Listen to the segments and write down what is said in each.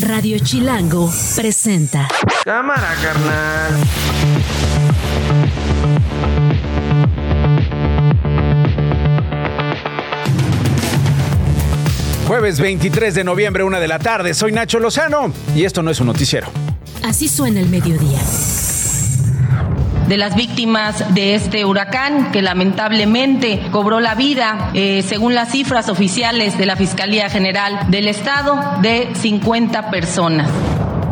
Radio Chilango presenta. Cámara, carnal. Jueves 23 de noviembre, una de la tarde. Soy Nacho Lozano y esto no es un noticiero. Así suena el mediodía. De las víctimas de este huracán que lamentablemente cobró la vida, eh, según las cifras oficiales de la Fiscalía General del Estado, de 50 personas.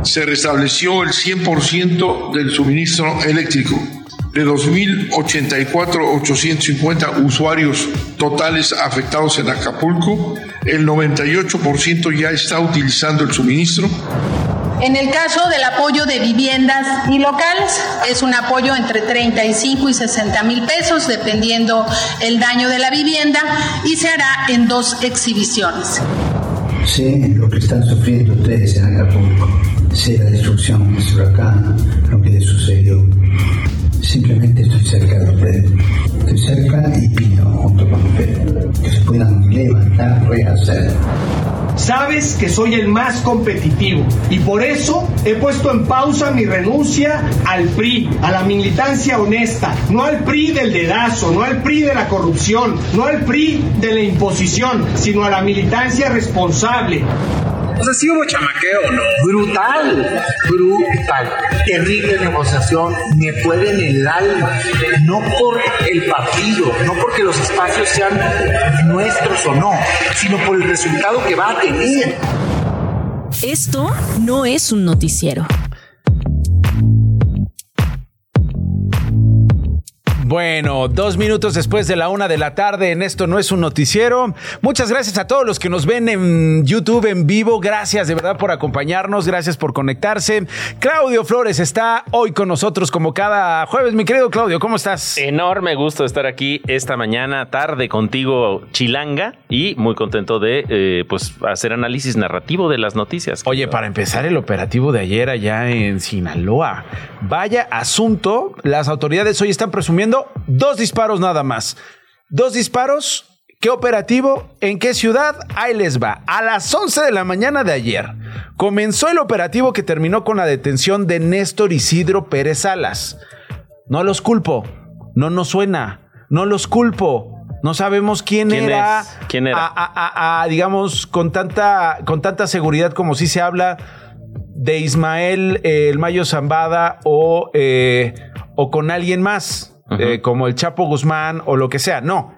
Se restableció el 100% del suministro eléctrico. De 2.084.850 usuarios totales afectados en Acapulco, el 98% ya está utilizando el suministro. En el caso del apoyo de viviendas y locales, es un apoyo entre 35 y 60 mil pesos, dependiendo el daño de la vivienda, y se hará en dos exhibiciones. Sé lo que están sufriendo ustedes en Acapulco. Sé la destrucción de este huracán, lo que les sucedió. Simplemente estoy cerca de ustedes. Cerca y que se puedan levantar, rehacer. Sabes que soy el más competitivo y por eso he puesto en pausa mi renuncia al PRI, a la militancia honesta, no al PRI del dedazo, no al PRI de la corrupción, no al PRI de la imposición, sino a la militancia responsable. O sea, sí hubo chamaqueo, ¿no? Brutal, brutal. Terrible negociación, me puede en el alma. No por el partido, no porque los espacios sean nuestros o no, sino por el resultado que va a tener. Esto no es un noticiero. Bueno, dos minutos después de la una de la tarde en Esto No es un Noticiero. Muchas gracias a todos los que nos ven en YouTube en vivo. Gracias de verdad por acompañarnos. Gracias por conectarse. Claudio Flores está hoy con nosotros como cada jueves. Mi querido Claudio, ¿cómo estás? Enorme gusto estar aquí esta mañana, tarde contigo, Chilanga, y muy contento de eh, pues hacer análisis narrativo de las noticias. Oye, para empezar el operativo de ayer allá en Sinaloa. Vaya asunto. Las autoridades hoy están presumiendo dos disparos nada más. Dos disparos. ¿Qué operativo? ¿En qué ciudad? Ahí les va. A las 11 de la mañana de ayer comenzó el operativo que terminó con la detención de Néstor Isidro Pérez Salas. No los culpo. No nos suena. No los culpo. No sabemos quién, ¿Quién era. es? ¿Quién era? A, a- a- a, digamos, con tanta, con tanta seguridad como si se habla de Ismael eh, el Mayo Zambada o, eh, o con alguien más, eh, como el Chapo Guzmán o lo que sea. No.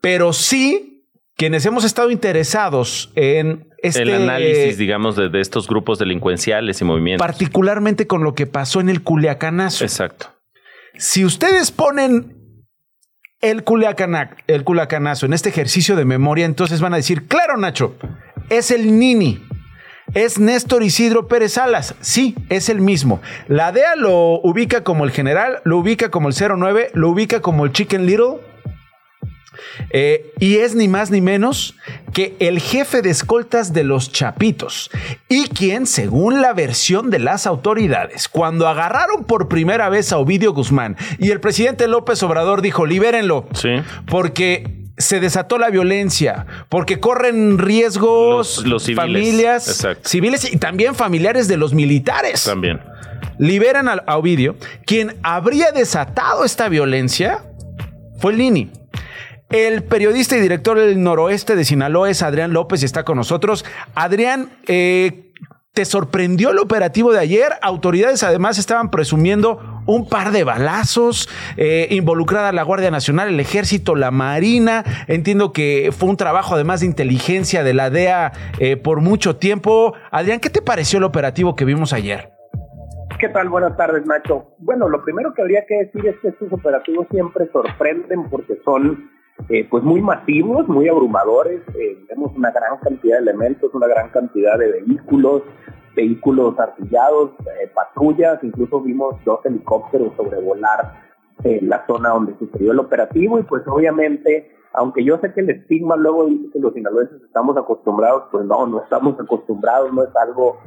Pero sí, quienes hemos estado interesados en este. el análisis, digamos, de, de estos grupos delincuenciales y movimientos. Particularmente con lo que pasó en el Culiacanazo. Exacto. Si ustedes ponen el, Culiacana- el Culiacanazo en este ejercicio de memoria, entonces van a decir, claro, Nacho, es el Nini. Es Néstor Isidro Pérez Salas. Sí, es el mismo. La DEA lo ubica como el general, lo ubica como el 09, lo ubica como el Chicken Little. Eh, y es ni más ni menos que el jefe de escoltas de los Chapitos y quien, según la versión de las autoridades, cuando agarraron por primera vez a Ovidio Guzmán y el presidente López Obrador dijo, libérenlo, Sí. porque se desató la violencia, porque corren riesgos Los- los civiles, familias exacto. civiles y también familiares de los militares También. liberan a, a Ovidio, quien habría desatado esta violencia fue el Nini. El periodista y director del noroeste de Sinaloa es Adrián López y está con nosotros. Adrián, eh, ¿te sorprendió el operativo de ayer? Autoridades además estaban presumiendo un par de balazos, eh, involucrada la Guardia Nacional, el Ejército, la Marina. Entiendo que fue un trabajo además de inteligencia de la DEA eh, por mucho tiempo. Adrián, ¿qué te pareció el operativo que vimos ayer? ¿Qué tal? Buenas tardes, Nacho. Bueno, lo primero que habría que decir es que estos operativos siempre sorprenden porque son eh, pues muy masivos, muy abrumadores. Eh, vemos una gran cantidad de elementos, una gran cantidad de vehículos, vehículos artillados, eh, patrullas, incluso vimos dos helicópteros sobrevolar eh, la zona donde sucedió el operativo y pues obviamente, aunque yo sé que el estigma luego dice que los sinaloenses estamos acostumbrados, pues no, no estamos acostumbrados, no es algo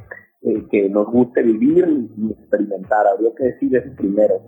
eh, que nos guste vivir ni, experimentar, habría que decir eso primero.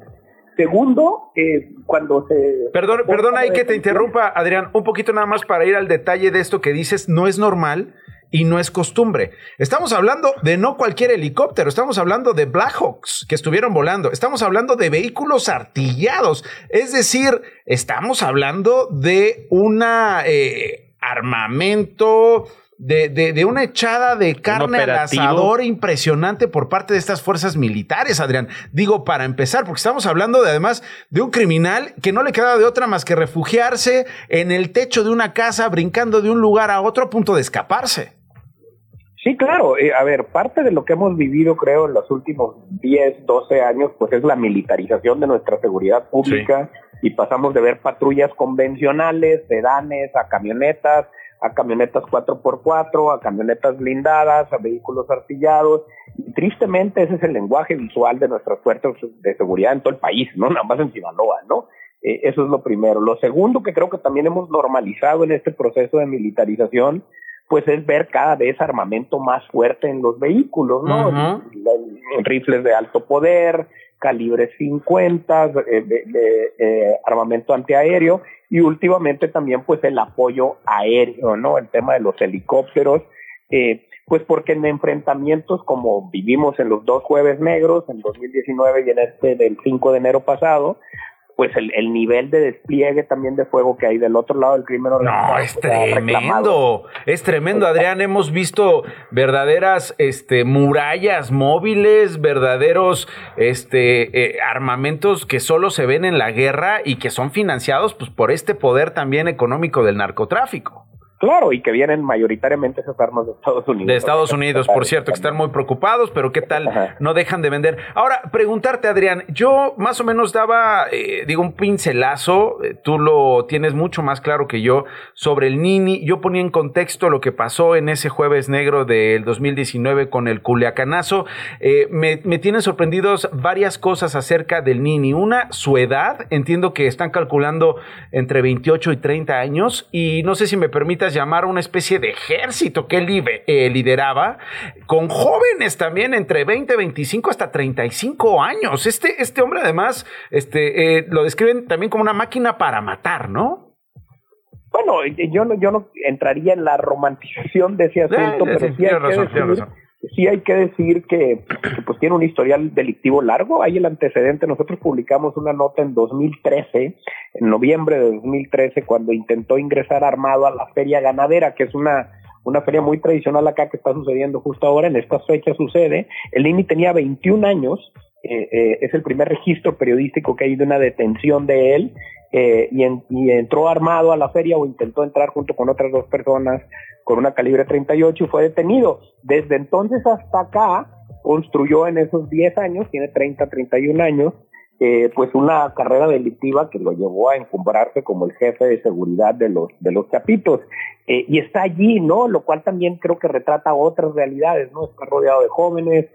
Segundo, eh, cuando se... Perdón, perdón ahí que te interrumpa, Adrián, un poquito nada más para ir al detalle de esto que dices, no es normal y no es costumbre. Estamos hablando de no cualquier helicóptero, estamos hablando de Blackhawks que estuvieron volando, estamos hablando de vehículos artillados, es decir, estamos hablando de una eh, armamento de, de, de, una echada de carne al asador impresionante por parte de estas fuerzas militares, Adrián. Digo, para empezar, porque estamos hablando de además de un criminal que no le queda de otra más que refugiarse en el techo de una casa, brincando de un lugar a otro a punto de escaparse. Sí, claro. Eh, a ver, parte de lo que hemos vivido, creo, en los últimos 10, 12 años, pues es la militarización de nuestra seguridad pública sí. y pasamos de ver patrullas convencionales, sedanes, a camionetas, a camionetas 4x4, a camionetas blindadas, a vehículos artillados. Y tristemente ese es el lenguaje visual de nuestras fuerzas de seguridad en todo el país, no nada más en Sinaloa, ¿no? Eh, eso es lo primero. Lo segundo que creo que también hemos normalizado en este proceso de militarización, pues es ver cada vez armamento más fuerte en los vehículos, ¿no? Uh -huh. Rifles de alto poder, calibre 50, eh, de, de, eh, armamento antiaéreo y últimamente también pues el apoyo aéreo, ¿no? El tema de los helicópteros, eh, pues porque en enfrentamientos como vivimos en los dos jueves negros, en 2019 y en este del 5 de enero pasado, pues el, el, nivel de despliegue también de fuego que hay del otro lado del crimen organizado. No, es tremendo, es tremendo, Adrián. Hemos visto verdaderas este, murallas móviles, verdaderos este, eh, armamentos que solo se ven en la guerra y que son financiados pues, por este poder también económico del narcotráfico. Claro, y que vienen mayoritariamente esas armas de Estados Unidos. De Estados Unidos, por cierto, que están muy preocupados, pero qué tal Ajá. no dejan de vender. Ahora, preguntarte, Adrián, yo más o menos daba, eh, digo, un pincelazo, eh, tú lo tienes mucho más claro que yo, sobre el Nini. Yo ponía en contexto lo que pasó en ese jueves negro del 2019 con el Culiacanazo. Eh, me, me tienen sorprendidos varias cosas acerca del Nini. Una, su edad, entiendo que están calculando entre 28 y 30 años, y no sé si me permitas llamar una especie de ejército que él eh, lideraba, con jóvenes también entre 20, 25 hasta 35 años. Este, este hombre además este, eh, lo describen también como una máquina para matar, ¿no? Bueno, yo no, yo no entraría en la romantización de ese asunto, eh, pero sí hay, razón, que decir, sí hay que decir que, pues tiene un historial delictivo largo. Hay el antecedente. Nosotros publicamos una nota en 2013, en noviembre de 2013, cuando intentó ingresar armado a la feria ganadera, que es una una feria muy tradicional acá que está sucediendo justo ahora, en estas fechas sucede. El Nini tenía 21 años, eh, eh, es el primer registro periodístico que hay de una detención de él, eh, y, en, y, entró armado a la feria o intentó entrar junto con otras dos personas con una calibre 38 y fue detenido. Desde entonces hasta acá construyó en esos 10 años, tiene 30, 31 años, eh, pues una carrera delictiva que lo llevó a encumbrarse como el jefe de seguridad de los de los chapitos. Eh, y está allí no lo cual también creo que retrata otras realidades no está rodeado de jóvenes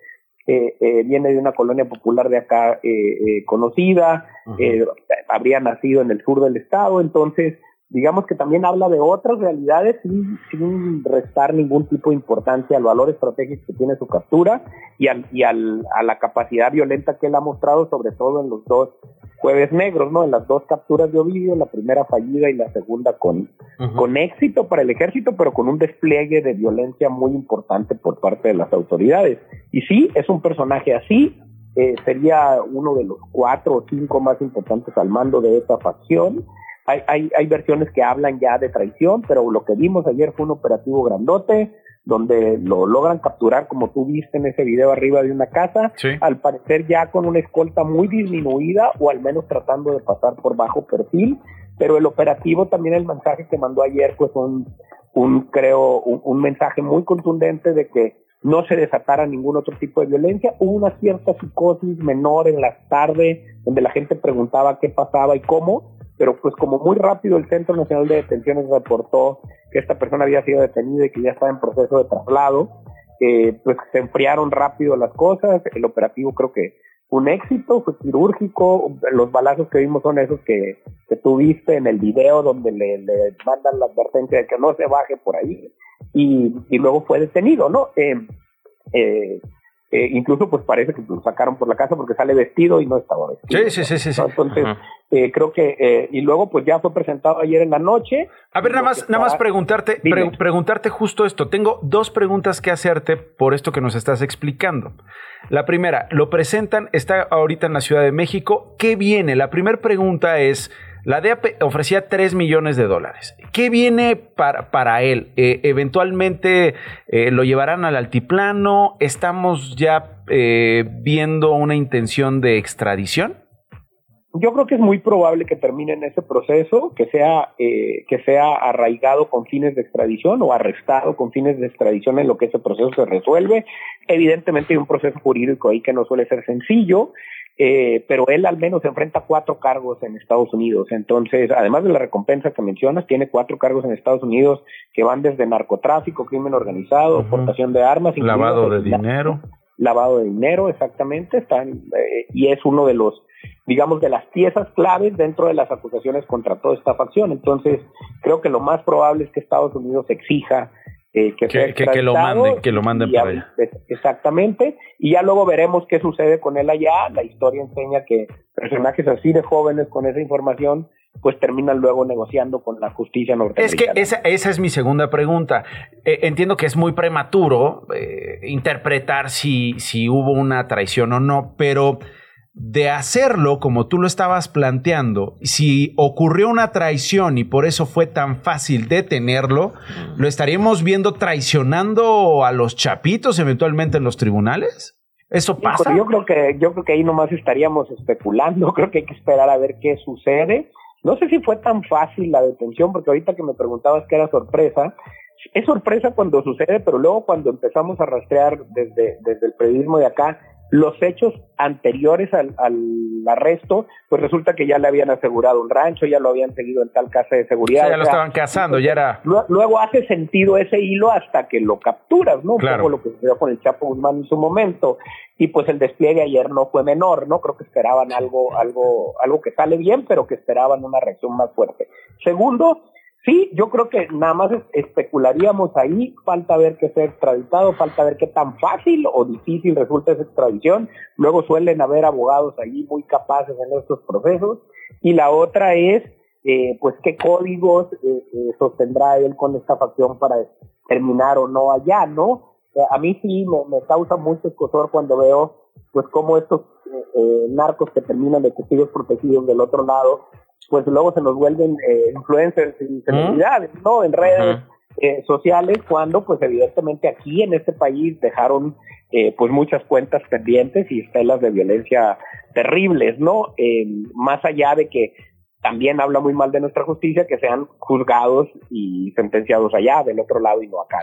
eh, eh, viene de una colonia popular de acá eh, conocida uh -huh. habría nacido en el sur del estado entonces digamos que también habla de otras realidades sin, sin restar ningún tipo de importancia al valor estratégico que tiene su captura y, al, y al, a la capacidad violenta que él ha mostrado, sobre todo en los dos jueves negros, ¿no? En las dos capturas de Ovidio, la primera fallida y la segunda con, uh -huh. con éxito para el ejército, pero con un despliegue de violencia muy importante por parte de las autoridades. Y sí, es un personaje así, eh, sería uno de los cuatro o cinco más importantes al mando de esta facción hay, hay, hay versiones que hablan ya de traición, pero lo que vimos ayer fue un operativo grandote, donde lo logran capturar, como tú viste en ese video arriba de una casa, sí. al parecer ya con una escolta muy disminuida o al menos tratando de pasar por bajo perfil, pero el operativo también el mensaje que mandó ayer pues un, un creo, un, un mensaje muy contundente de que no se desatara ningún otro tipo de violencia, hubo una cierta psicosis menor en las tardes, donde la gente preguntaba qué pasaba y cómo, pero pues como muy rápido el Centro Nacional de Detenciones reportó que esta persona había sido detenida y que ya estaba en proceso de traslado, eh, pues se enfriaron rápido las cosas, el operativo creo que un éxito, fue quirúrgico, los balazos que vimos son esos que, que viste en el video donde le, le mandan la advertencia de que no se baje por ahí y, y luego fue detenido, ¿no? Eh, eh, eh, incluso pues parece que lo sacaron por la casa porque sale vestido y no estaba vestido. Sí, sí, sí, sí. Entonces, eh, creo que, eh, y luego pues ya fue presentado ayer en la noche. A ver, nada más, nada más preguntarte, preguntarte justo esto. Tengo dos preguntas que hacerte por esto que nos estás explicando. La primera, lo presentan, está ahorita en la Ciudad de México. ¿Qué viene? La primera pregunta es, la DEA ofrecía 3 millones de dólares. ¿Qué viene para, él? Eh, ¿Eventualmente eh, lo llevarán al altiplano? ¿Estamos ya eh, viendo una intención de extradición? Yo creo que es muy probable que termine en ese proceso, que sea, que sea arraigado con fines de extradición o arrestado con fines de extradición en lo que ese proceso se resuelve. Evidentemente hay un proceso jurídico ahí que no suele ser sencillo. Eh, pero él al menos enfrenta cuatro cargos en Estados Unidos. Entonces, además de la recompensa que mencionas, tiene cuatro cargos en Estados Unidos que van desde narcotráfico, crimen organizado, portación de armas, lavado de dinero. Lavado de dinero, exactamente, están, eh, y es uno de los, digamos, de las piezas claves dentro de las acusaciones contra toda esta facción. Entonces, creo que lo más probable es que Estados Unidos exija eh, que, que, lo manden, que lo manden para allá. Exactamente, y ya luego veremos qué sucede con él allá. La historia enseña que personajes así de jóvenes con esa información pues terminan luego negociando con la justicia norteamericana. Es que esa, esa es mi segunda pregunta. Eh, entiendo que es muy prematuro eh, interpretar si, si hubo una traición o no, pero de hacerlo como tú lo estabas planteando, si ocurrió una traición y por eso fue tan fácil detenerlo, ¿lo estaríamos viendo traicionando a los chapitos eventualmente en los tribunales? ¿Eso pasa? yo creo que yo creo que ahí nomás estaríamos especulando, creo que hay que esperar a ver qué sucede. No sé si fue tan fácil la detención, porque ahorita que me preguntabas que era sorpresa, es sorpresa cuando sucede, pero luego cuando empezamos a rastrear desde, desde el periodismo de acá, los hechos anteriores al, arresto, pues resulta que ya le habían asegurado un rancho, ya lo habían seguido en tal casa de seguridad. ya lo estaban cazando, ya era. Luego, hace sentido ese hilo hasta que lo capturas, ¿no? Claro. Como lo que sucedió con el Chapo Guzmán en su momento. Y pues el despliegue ayer no fue menor, ¿no? Creo que esperaban algo, algo, algo que sale bien, pero que esperaban una reacción más fuerte. Segundo, Sí, yo creo que nada más especularíamos ahí, falta ver qué sea extraditado, falta ver qué tan fácil o difícil resulta esa extradición. Luego suelen haber abogados ahí muy capaces en estos procesos. Y la otra es, eh, pues, qué códigos eh, eh, sostendrá él con esta facción para terminar o no allá, ¿no? a mí sí me, causa mucho escosor cuando veo, pues, cómo estos narcos que terminan de testigos protegidos del otro lado pues luego se nos vuelven eh, influencers y celebridades, ¿no? En redes eh, sociales, cuando pues evidentemente aquí en este país dejaron eh, pues muchas cuentas pendientes y estelas de violencia terribles, ¿no? más allá de que también habla muy mal de nuestra justicia que sean juzgados y sentenciados allá, del otro lado y no acá.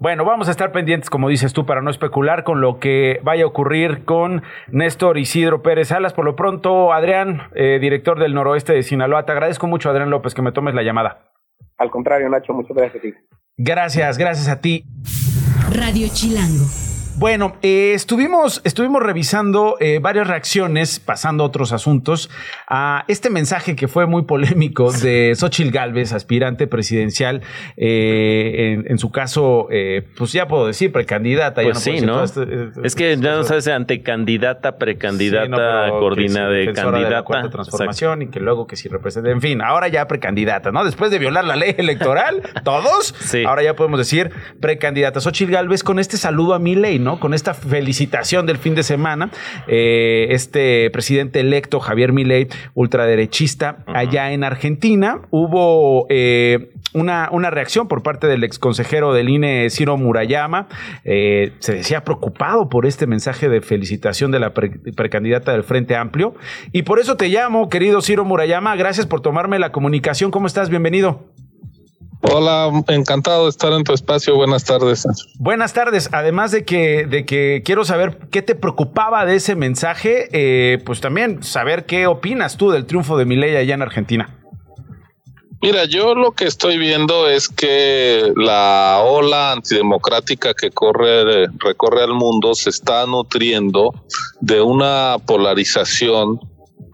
Bueno, vamos a estar pendientes, como dices tú, para no especular con lo que vaya a ocurrir con Néstor Isidro Pérez Salas. Por lo pronto, Adrián, eh, director del noroeste de Sinaloa, te agradezco mucho, Adrián López, que me tomes la llamada. Al contrario, Nacho, muchas gracias a ti. Gracias, gracias a ti. Radio Chilango. Bueno, eh, estuvimos, estuvimos revisando eh, varias reacciones, pasando a otros asuntos, a este mensaje que fue muy polémico de Xochil Gálvez, aspirante presidencial, eh, en, su caso, pues ya puedo decir precandidata. Pues sí, ¿no? Este, es que ya no sabes, antecandidata, precandidata, coordina de candidata. De transformación y que luego que si representa, en fin, ahora ya precandidata, ¿no? Después de violar la ley electoral, todos, ahora ya podemos decir precandidata. Xochil Gálvez con este saludo a mi ley, ¿no? Con esta felicitación del fin de semana, eh, este presidente electo, Javier Milei, ultraderechista, allá en Argentina, hubo eh, una, una, reacción por parte del ex consejero del INE, Ciro Murayama. Eh, se decía preocupado por este mensaje de felicitación de la precandidata del Frente Amplio. Y por eso te llamo, querido Ciro Murayama. Gracias por tomarme la comunicación. ¿Cómo estás? Bienvenido. Hola, encantado de estar en tu espacio. Buenas tardes. Buenas tardes. Además de que, de que quiero saber qué te preocupaba de ese mensaje, eh, pues también saber qué opinas tú del triunfo de Milei allá en Argentina. Mira, yo lo que estoy viendo es que la ola antidemocrática que corre, recorre al mundo se está nutriendo de una polarización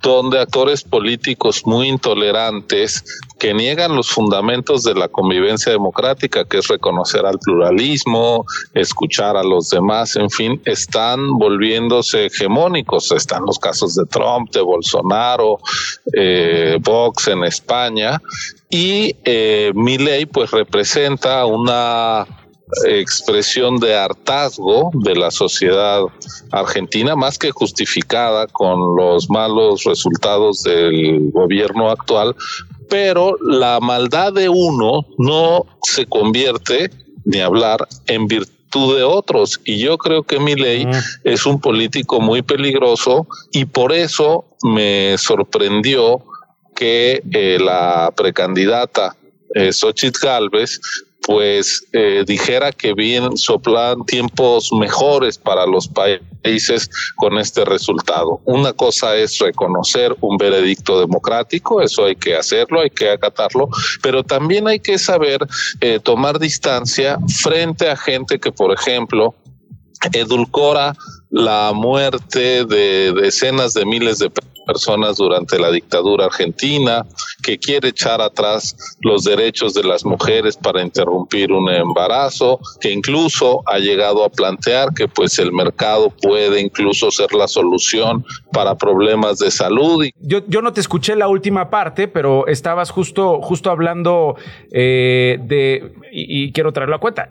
donde actores políticos muy intolerantes que niegan los fundamentos de la convivencia democrática, que es reconocer al pluralismo, escuchar a los demás, en fin, están volviéndose hegemónicos. Están los casos de Trump, de Bolsonaro, eh, Vox en España, y eh, pues representa una expresión de hartazgo de la sociedad argentina, más que justificada con los malos resultados del gobierno actual, pero la maldad de uno no se convierte, ni hablar, en virtud de otros. Y yo creo que Milei es un político muy peligroso y por eso me sorprendió que eh, la precandidata eh, Xochitl Galvez pues eh, dijera que bien soplan tiempos mejores para los países con este resultado. Una cosa es reconocer un veredicto democrático, eso hay que hacerlo, hay que acatarlo, pero también hay que saber eh, tomar distancia frente a gente que, por ejemplo, edulcora la muerte de decenas de miles de personas durante la dictadura argentina, que quiere echar atrás los derechos de las mujeres para interrumpir un embarazo, que incluso ha llegado a plantear que pues el mercado puede incluso ser la solución para problemas de salud. Yo, no te escuché la última parte, pero estabas justo, justo hablando eh, de, y quiero traerlo a cuenta,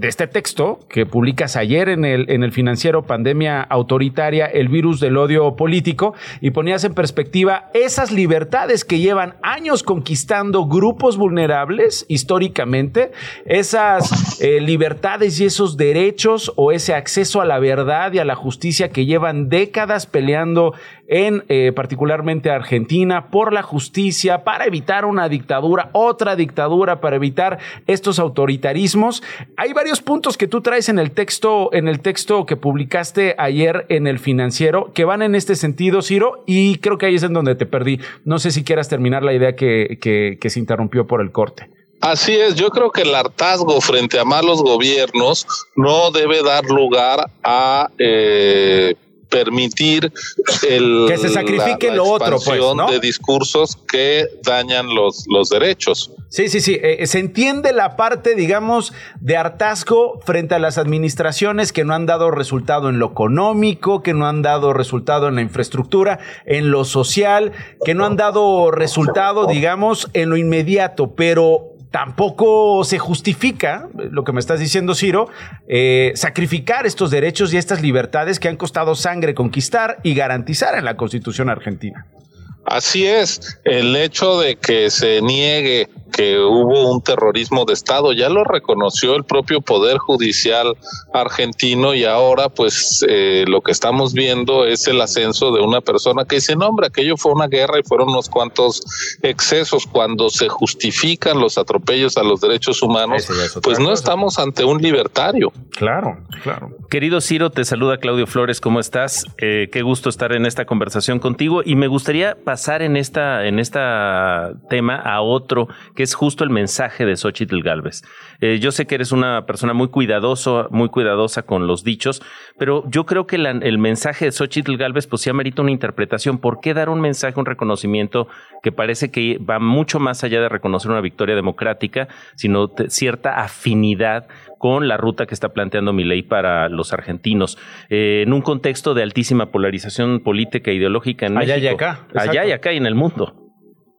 de este texto que publicas ayer en el, en el financiero Pandemia Autoritaria, el virus del odio político, y ponías en perspectiva esas libertades que llevan años conquistando grupos vulnerables históricamente, esas eh, libertades y esos derechos o ese acceso a la verdad y a la justicia que llevan décadas peleando en eh, particularmente Argentina por la justicia para evitar una dictadura, otra dictadura, para evitar estos autoritarismos. Hay varios puntos que tú traes en el texto, en el texto que publicaste ayer en el financiero que van en este sentido, Ciro, y creo que ahí es en donde te perdí. No sé si quieras terminar la idea que, que, se interrumpió por el corte. Así es, yo creo que el hartazgo frente a malos gobiernos no debe dar lugar a eh, permitir el, que se sacrifique lo otro, pues, ¿no? de discursos que dañan los, los derechos. Sí, sí, sí. Eh, se entiende la parte, digamos, de hartazgo frente a las administraciones que no han dado resultado en lo económico, que no han dado resultado en la infraestructura, en lo social, que no han dado resultado, digamos, en lo inmediato, pero tampoco se justifica, lo que me estás diciendo, Ciro, eh, sacrificar estos derechos y estas libertades que han costado sangre conquistar y garantizar en la Constitución argentina. Así es, el hecho de que se niegue que hubo un terrorismo de Estado, ya lo reconoció el propio Poder Judicial argentino y ahora pues eh, lo que estamos viendo es el ascenso de una persona que dice, no hombre, aquello fue una guerra y fueron unos cuantos excesos cuando se justifican los atropellos a los derechos humanos, pues no estamos ante un libertario. Claro, claro. Querido Ciro, te saluda Claudio Flores, ¿cómo estás? Eh, qué gusto estar en esta conversación contigo y me gustaría pasar en esta, en esta tema a otro que es justo el mensaje de Xochitl Galvez. Eh, yo sé que eres una persona muy cuidadoso, muy cuidadosa con los dichos, pero yo creo que el mensaje de Xochitl Galvez pues sí amerita una interpretación. ¿Por qué dar un mensaje, un reconocimiento que parece que va mucho más allá de reconocer una victoria democrática, sino cierta afinidad con la ruta que está planteando mi ley para los argentinos, eh, en un contexto de altísima polarización política e ideológica en allá México. Y acá. Allá y acá y en el mundo.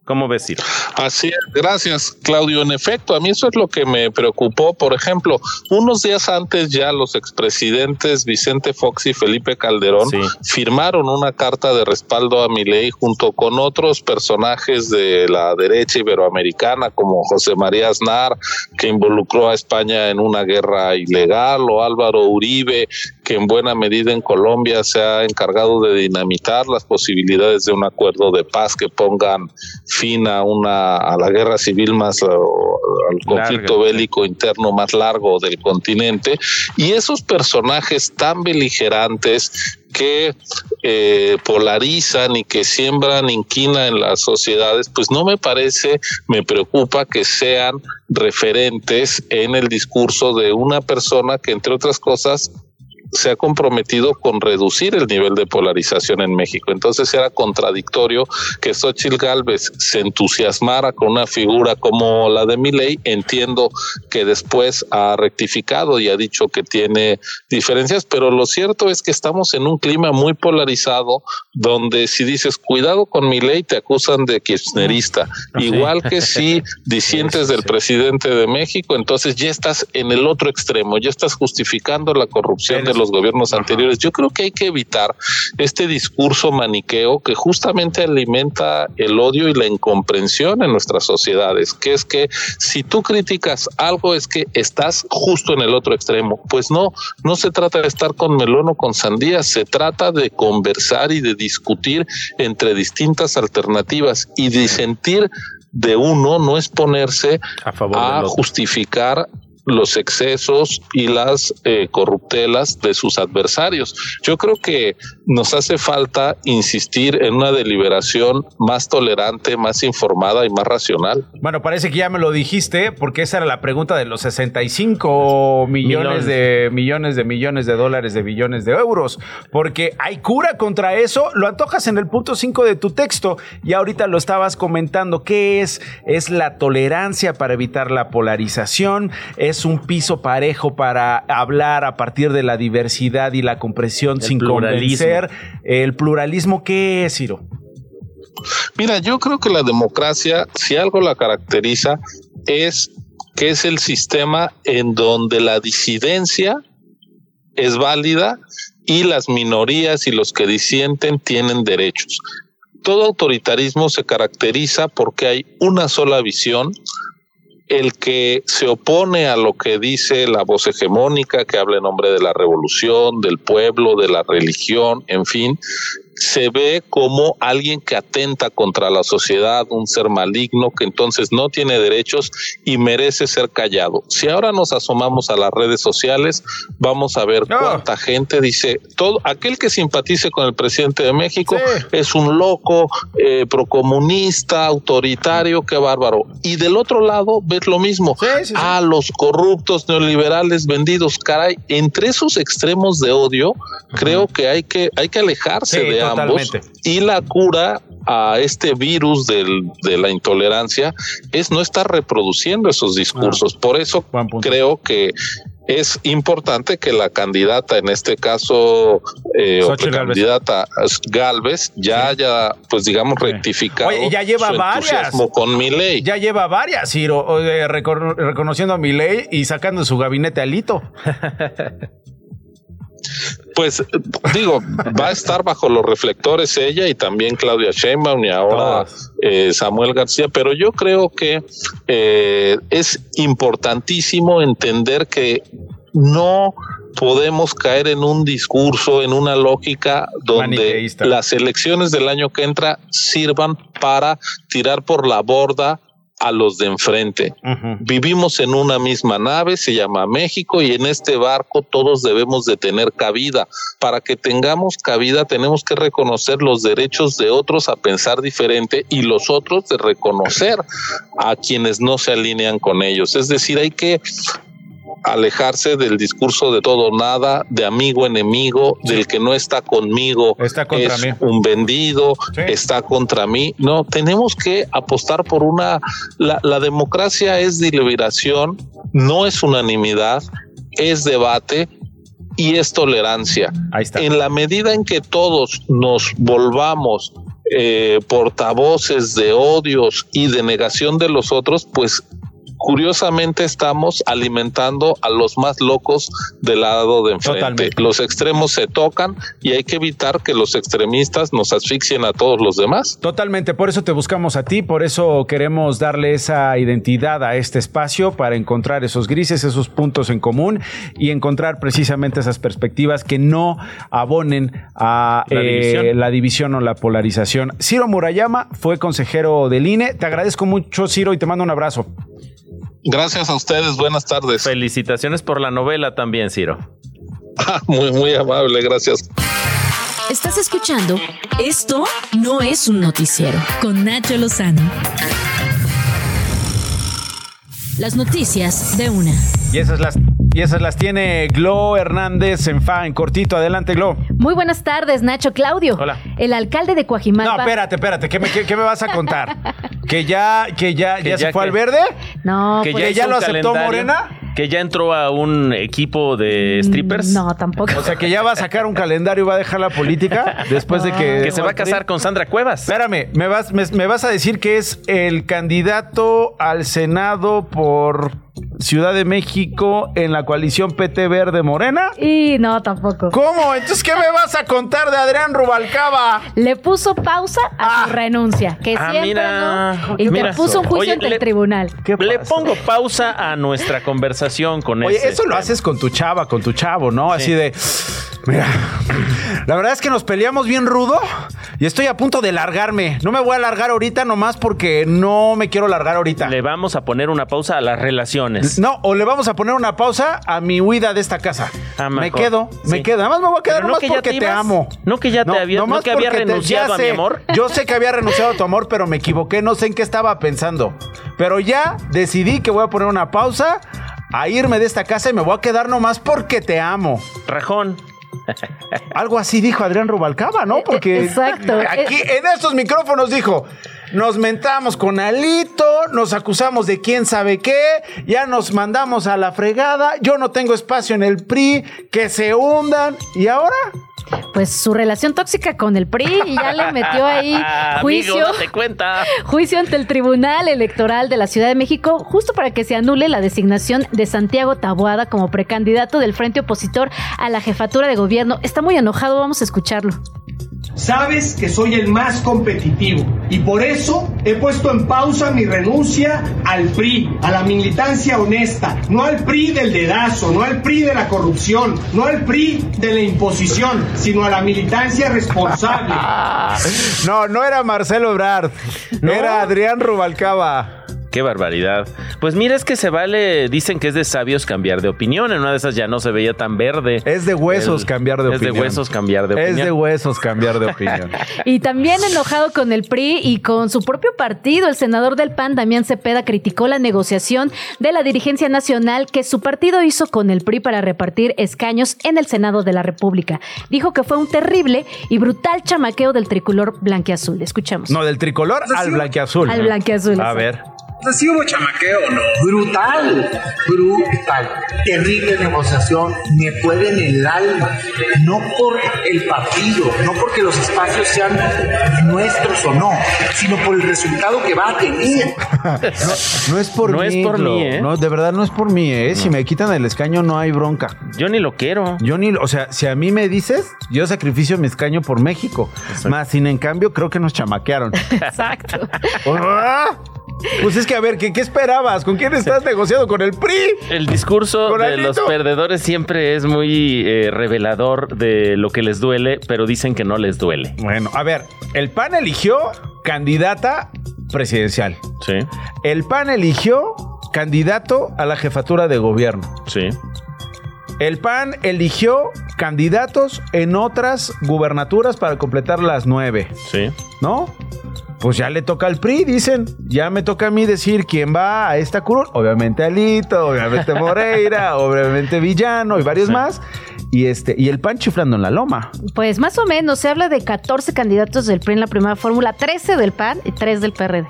¿Cómo ves, Ciro? Así es, gracias, Claudio. En efecto, a mí eso es lo que me preocupó. Por ejemplo, unos días antes ya los expresidentes Vicente Fox y Felipe Calderón firmaron una carta de respaldo a mi ley junto con otros personajes de la derecha iberoamericana, como José María Aznar, que involucró a España en una guerra ilegal, o Álvaro Uribe, que en buena medida en Colombia se ha encargado de dinamitar las posibilidades de un acuerdo de paz que pongan fin a una a la guerra civil más al conflicto bélico interno más largo del continente. Y esos personajes tan beligerantes que eh, polarizan y que siembran inquina en las sociedades, pues no me parece, me preocupa que sean referentes en el discurso de una persona que entre otras cosas se ha comprometido con reducir el nivel de polarización en México. Entonces era contradictorio que Xochitl Galvez se entusiasmara con una figura como la de Milei. Entiendo que después ha rectificado y ha dicho que tiene diferencias, pero lo cierto es que estamos en un clima muy polarizado donde si dices cuidado con Milei te acusan de kirchnerista, igual que si disientes del presidente de México, entonces ya estás en el otro extremo, ya estás justificando la corrupción de los gobiernos anteriores. Yo creo que hay que evitar este discurso maniqueo que justamente alimenta el odio y la incomprensión en nuestras sociedades, que es que si tú criticas algo es que estás justo en el otro extremo. Pues no, no se trata de estar con melón o con sandía, se trata de conversar y de discutir entre distintas alternativas y disentir de uno no es ponerse a, justificar los excesos y las eh, corruptelas de sus adversarios. Yo creo que nos hace falta insistir en una deliberación más tolerante, más informada y más racional. Bueno, parece que ya me lo dijiste, porque esa era la pregunta de los 65 millones de millones de millones de dólares de billones de euros, porque hay cura contra eso, lo antojas en el punto 5 de tu texto y ahorita lo estabas comentando, ¿qué es? Es la tolerancia para evitar la polarización, es un piso parejo para hablar a partir de la diversidad y la compresión sin convencer. ¿El pluralismo qué es, Ciro? Mira, yo creo que la democracia, si algo la caracteriza, es que es el sistema en donde la disidencia es válida y las minorías y los que disienten tienen derechos. Todo autoritarismo se caracteriza porque hay una sola visión, el que se opone a lo que dice la voz hegemónica, que habla en nombre de la revolución, del pueblo, de la religión, en fin, se ve como alguien que atenta contra la sociedad, un ser maligno que entonces no tiene derechos y merece ser callado. Si ahora nos asomamos a las redes sociales, vamos a ver cuánta gente dice, todo aquel que simpatice con el presidente de México es un loco, eh, procomunista, autoritario, qué bárbaro. Y del otro lado ves lo mismo, a los corruptos neoliberales vendidos, caray, entre esos extremos de odio, creo que hay que hay que alejarse de y la cura a este virus del, de la intolerancia es no estar reproduciendo esos discursos. Por eso creo que es importante que la candidata, en este caso, eh, o candidata Galvez, ya haya, pues digamos, rectificado. ya lleva varias. con mi ley. Ya lleva varias, Ciro, eh, reconociendo a mi ley y sacando su gabinete alito. Pues digo, va a estar bajo los reflectores ella y también Claudia Sheinbaum y ahora eh, Samuel García, pero yo creo que eh, es importantísimo entender que no podemos caer en un discurso, en una lógica donde las elecciones del año que entra sirvan para tirar por la borda a los de enfrente. Vivimos en una misma nave, se llama México, y en este barco todos debemos de tener cabida. Para que tengamos cabida tenemos que reconocer los derechos de otros a pensar diferente y los otros de reconocer a quienes no se alinean con ellos. Es decir, hay que alejarse del discurso de todo nada, de amigo enemigo, del que no está conmigo, está contra es un vendido, está contra mí. No, tenemos que apostar por una la, la democracia es deliberación, no es unanimidad, es debate y es tolerancia. En la medida en que todos nos volvamos eh, portavoces de odios y de negación de los otros, pues curiosamente estamos alimentando a los más locos del lado de enfrente. Los extremos se tocan y hay que evitar que los extremistas nos asfixien a todos los demás. Totalmente, por eso te buscamos a ti, por eso queremos darle esa identidad a este espacio para encontrar esos grises, esos puntos en común y encontrar precisamente esas perspectivas que no abonen a la, división. Eh, la división o la polarización. Ciro Murayama fue consejero del INE. Te agradezco mucho, Ciro, y te mando un abrazo. Gracias a ustedes, buenas tardes. Felicitaciones por la novela también, Ciro. muy, muy amable, gracias. Estás escuchando Esto no es un noticiero con Nacho Lozano. Las noticias de una. Y esas las Y esas las tiene Glo Hernández en fa, en cortito. Adelante, Glo. Muy buenas tardes, Nacho Claudio. Hola. El alcalde de No, Coajimalpa. espérate, espérate. ¿Qué me, qué- qué me vas a contar? ¿Que ya, que ya, Que ya ya se fue que- al verde? No, que pues, ya, ¿Que ya lo aceptó calendario, Morena? Que ya entró a un equipo de strippers. No, tampoco. O sea, que ya va a sacar un calendario y va a dejar la política después de que... Que se va a casar con Sandra Cuevas. Espérame, me vas, me, me vas a decir que es el candidato al Senado por Ciudad de México en la coalición PT Verde Morena. Y no, tampoco. ¿Cómo? Entonces, ¿qué me vas a contar de Adrián Rubalcaba? Le puso pausa a su renuncia, que Ah, siempre mira. no. Y Mira. te puso un juicio Oye, ante le- el tribunal. Le pongo pausa a nuestra conversación con Oye, ese eso lo haces con tu chava, con tu chavo, ¿no? Así de. Mira, la verdad es que nos peleamos bien rudo y estoy a punto de largarme. No me voy a largar ahorita nomás porque no me quiero largar ahorita. Le vamos a poner una pausa a las No, o le vamos a poner una pausa a mi huida de esta casa. Ah, me quedo, me quedo. Además me voy a quedar no nomás que porque te amo. No que ya te había- no que había porque te- renunciado a mi amor. Yo sé que había renunciado a tu amor, pero me equivoqué. No sé en qué estaba pensando. Pero ya decidí que voy a poner una pausa a irme de esta casa y me voy a quedar nomás porque te amo. Rajón. Algo así dijo Adrián Rubalcaba, ¿no? Porque Eh, exacto. aquí en estos micrófonos dijo, nos mentamos con Alito, nos acusamos de quién sabe qué, ya nos mandamos a la fregada, yo no tengo espacio en el PRI, que se hundan, y ahora... Pues su relación tóxica con el PRI y ya le metió ahí juicio. Amigo, cuenta. Juicio ante el Tribunal Electoral de la Ciudad de México, justo para que se anule la designación de Santiago Taboada como precandidato del Frente Opositor a la jefatura de gobierno. Está muy enojado, vamos a escucharlo. Sabes que soy el más competitivo y por eso he puesto en pausa mi renuncia al PRI, a la militancia honesta, no al PRI del dedazo, no al PRI de la corrupción, no al PRI de la imposición, sino a la militancia responsable. No, no era Marcelo Ebrard, ¿No? era Adrián Rubalcaba. Qué barbaridad. Pues mira, es que se vale, dicen que es de sabios cambiar de opinión. En una de esas ya no se veía tan verde. Es de huesos El- cambiar de Es opinión. de huesos cambiar de Es opinión. de huesos cambiar de opinión. Y también enojado con el PRI y con su propio partido, el senador del PAN, Damián Cepeda, criticó la negociación de la dirigencia nacional que su partido hizo con el PRI para repartir escaños en el Senado de la República. Dijo que fue un terrible y brutal chamaqueo del tricolor blanqueazul. Escuchamos. No, del tricolor al blanqueazul. Al blanqueazul, A exacto. Ver. ¿Sí hubo chamaqueo o no? Brutal, brutal. Terrible negociación, me puede en el alma. No por el partido, no porque los espacios sean nuestros o no, sino por el resultado que va a tener. No es por No mí. es por Glo. mí, ¿eh? No, de verdad no es por mí, ¿eh? Si me quitan el escaño no hay bronca. Yo ni lo quiero. Yo ni, o sea, si a mí me dices, yo sacrificio mi escaño por México. Más sin en cambio, creo que nos chamaquearon. Exacto. Pues es que, a ver, ¿qué, qué esperabas? ¿Con quién estás negociando? ¿Con el PRI? El discurso de Alito. los perdedores siempre es muy eh, revelador de lo que les duele, pero dicen que no les duele. Bueno, a ver, el PAN eligió candidata presidencial. Sí, El PAN eligió candidato a la jefatura de gobierno. sí. El PAN eligió candidatos en otras gubernaturas para completar las nueve, Sí. ¿no? Pues ya le toca al PRI, dicen. Ya me toca a mí decir quién va a esta curul. Obviamente Alito, obviamente Moreira, obviamente Villano y varios Sí. más. Y este, y el PAN chiflando en la loma. Pues más o menos, se habla de 14 candidatos del PRI en la primera fórmula, 13 del PAN y 3 del PRD.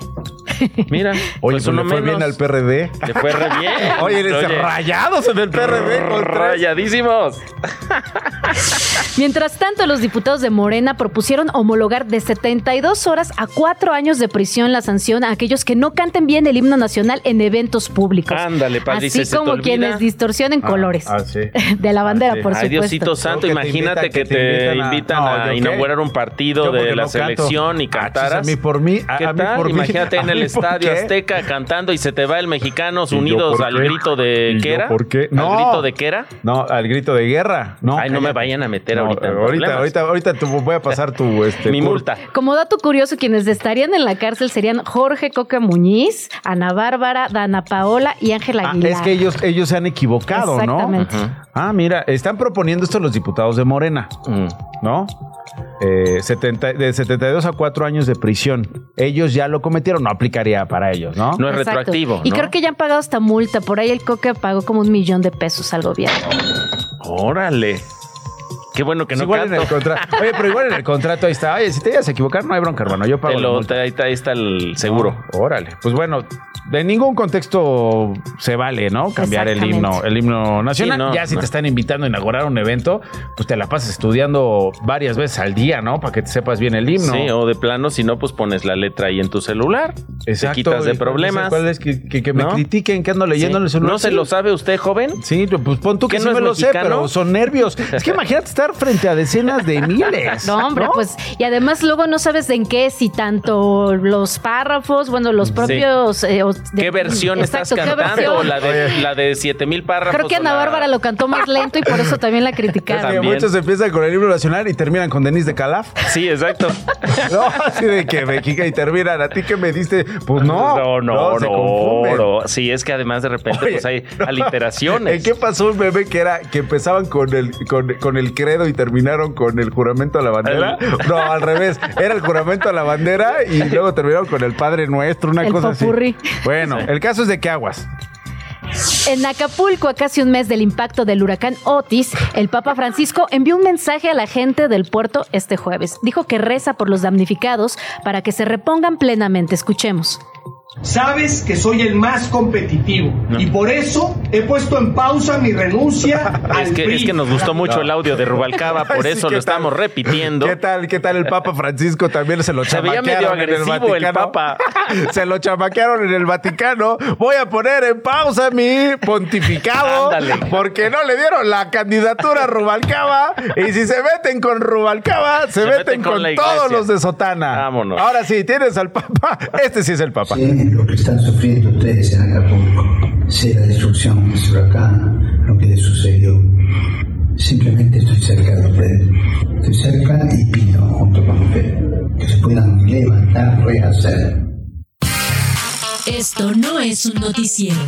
Mira, Oye, pues pues uno le fue menos. bien al PRD. Le fue re bien. Oye, les rayados en el PRD con. Rayadísimos. Mientras tanto, los diputados de Morena propusieron homologar de 72 horas a 4 años de prisión la sanción a aquellos que no canten bien el himno nacional en eventos públicos. Ándale, padre, Así dice, ¿se te como quienes distorsionen colores. Ah, sí. De la bandera, Ah, sí. por Ay, supuesto. Diosito Santo, O que te imagínate invitan- que que te invitan a- inaugurar un partido de la no canto. selección y Ah, chis, cantaras. a mí por mí, a- ¿Qué a mí tal? por mí, Imagínate en el Estadio qué. Azteca cantando y se te va el Mexicanos ¿Y yo Unidos al grito de ¿Y yo ¿qué era? por qué? ¿Al No. grito de qué era? No, al grito de guerra. No, Ay, no me vayan a meter No, ahorita Ahorita, ahorita, ahorita te voy a pasar tu este, Mi multa. Como dato curioso, quienes estarían en la cárcel serían Jorge Coca Muñiz, Ana Bárbara, Dana Paola y Ángela Ah, Aguilar. es que ellos, ellos se han equivocado, ¿no? Exactamente. Ah, mira, están proponiendo esto los diputados de Morena, Mm. ¿no? Eh, 70 de 72 a 4 años de prisión. Ellos ya lo cometieron, no aplicaría para ellos, ¿no? No es Exacto. retroactivo. Y ¿no? creo que ya han pagado hasta multa. Por ahí el Coque pagó como un millón de pesos al gobierno. Órale. Qué bueno que Pues no igual en el contrato. Oye, pero igual en el contrato ahí está. Oye, si te llegas a equivocar, no hay bronca, hermano. Yo pago Te la lo- multa. ahí, está, ahí está el seguro. Órale. Pues bueno, de ningún contexto se vale, ¿no? Cambiar el himno, el himno nacional. Sí, no, ya si no. te están invitando a inaugurar un evento, pues te la pasas estudiando varias veces al día, ¿no? Para que te sepas bien el himno. Sí, o de plano, si no, pues pones la letra ahí en tu celular. Exacto. Te quitas de problemas. ¿Cuál es? Que, que- que me ¿No? critiquen que ando leyendo en el celular. ¿No se Sí. lo sabe usted, joven? Sí, pues pon tú que ¿Qué sí no me es lo sé, pero son nervios. Es que imagínate estar frente a decenas de miles. No, hombre, pues, y además luego no sabes en qué, si tanto los párrafos, bueno, los propios... eh, o de- ¿Qué versión Exacto, estás ¿qué cantando? versión? La de, la de 7000 párrafos. Creo que Ana la- Bárbara lo cantó más lento y por eso también la criticaron. También. muchos empiezan con el himno nacional y terminan con Denise de Calaf. Sí, exacto. No, así de que México y terminan. ¿A ti que me diste? Pues no. no, no, no, confunden. no. Sí, es que además de repente Oye, pues hay no. aliteraciones. ¿En qué pasó un bebé que era que empezaban con el con, con el credo y terminaron con el juramento a la bandera? No, al revés. Era el juramento a la bandera y luego terminaron con el Padre Nuestro, una El cosa popurrí. así. Bueno, el caso es de que aguas. En Acapulco, a casi un mes del impacto del huracán Otis, el Papa Francisco envió un mensaje a la gente del puerto este jueves. Dijo que reza por los damnificados para que se repongan plenamente. Escuchemos. Sabes que soy el más competitivo y por eso he puesto en pausa mi renuncia al Es que, PRI. es que nos gustó mucho No. el audio de Rubalcaba, por sí, eso ¿qué lo tal? estamos repitiendo. ¿Qué tal? ¿Qué tal el Papa Francisco? También se lo Se veía chamaquearon en el el. Papa. Se lo chamaquearon en el Vaticano. Voy a poner en pausa mi pontificado Ándale. porque no le dieron la candidatura a Rubalcaba y si se meten con Rubalcaba, se, Se meten, meten con todos los de Sotana. Vámonos. Ahora sí, tienes al Papa. Este sí es el Papa. Lo que están sufriendo ustedes en Acapulco. Sé la destrucción de ese huracán, lo que les sucedió. Simplemente estoy cerca de ustedes. Estoy cerca y pido junto con ustedes que se puedan levantar, rehacer. Esto no es un noticiero.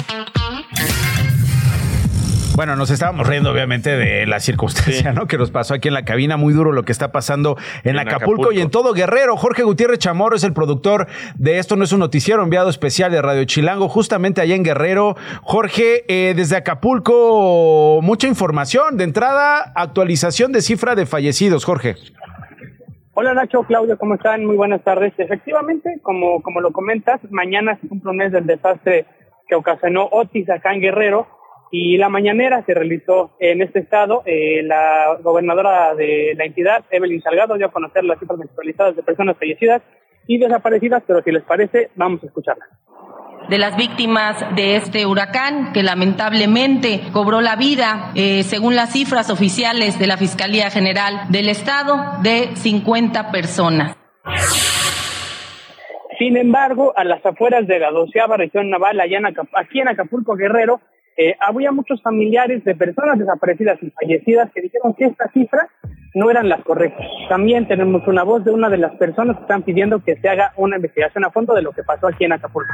Bueno, nos estábamos riendo obviamente de la circunstancia, ¿no? Que nos pasó aquí en la cabina, muy duro lo que está pasando en, En Acapulco, Acapulco. y en todo Guerrero. Jorge Gutiérrez Chamorro es el productor de Esto no es un noticiero, enviado especial de Radio Chilango, justamente allá en Guerrero. Jorge, eh, desde Acapulco, mucha información. De entrada, actualización de cifra de fallecidos, Jorge. Hola Nacho, Claudio, ¿cómo están? Muy buenas tardes. Efectivamente, como, como lo comentas, mañana se cumple un mes del desastre que ocasionó Otis acá en Guerrero y la mañanera se realizó en este estado. Eh, la gobernadora de la entidad, Evelyn Salgado, dio a conocer las cifras actualizadas de personas fallecidas y desaparecidas, pero si les parece, vamos a escucharlas. de las víctimas de este huracán que lamentablemente cobró la vida, eh, según las cifras oficiales de la Fiscalía General del Estado, de 50 personas. Sin embargo, a las afueras de la doceava región naval, allá en Acap- aquí en Acapulco Guerrero, eh, había muchos familiares de personas desaparecidas y fallecidas que dijeron que estas cifras no eran las correctas. También tenemos una voz de una de las personas que están pidiendo que se haga una investigación a fondo de lo que pasó aquí en Acapulco.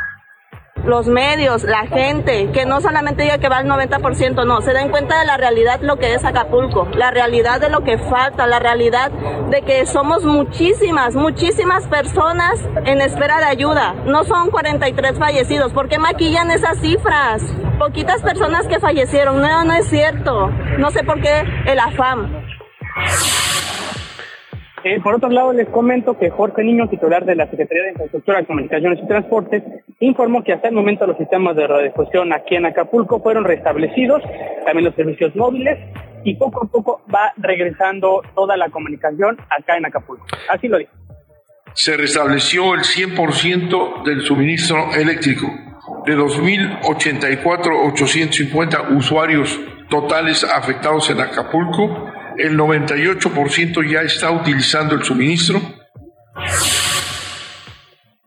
Los medios, la gente, que no solamente diga que va al 90%, no, se den cuenta de la realidad lo que es Acapulco, la realidad de lo que falta, la realidad de que somos muchísimas, muchísimas personas en espera de ayuda. No son 43 fallecidos, ¿por qué maquillan esas cifras? Poquitas personas que fallecieron, no, no es cierto. No sé por qué el afán. Eh, por otro lado, les comento que Jorge Niño, titular de la Secretaría de Infraestructura, Comunicaciones y Transportes, informó que hasta el momento los sistemas de radiodifusión aquí en Acapulco fueron restablecidos, también los servicios móviles, y poco a poco va regresando toda la comunicación acá en Acapulco. Así lo dijo. se restableció el 100% del suministro eléctrico. De 2.084.850 usuarios totales afectados en Acapulco, el 98% ya está utilizando el suministro.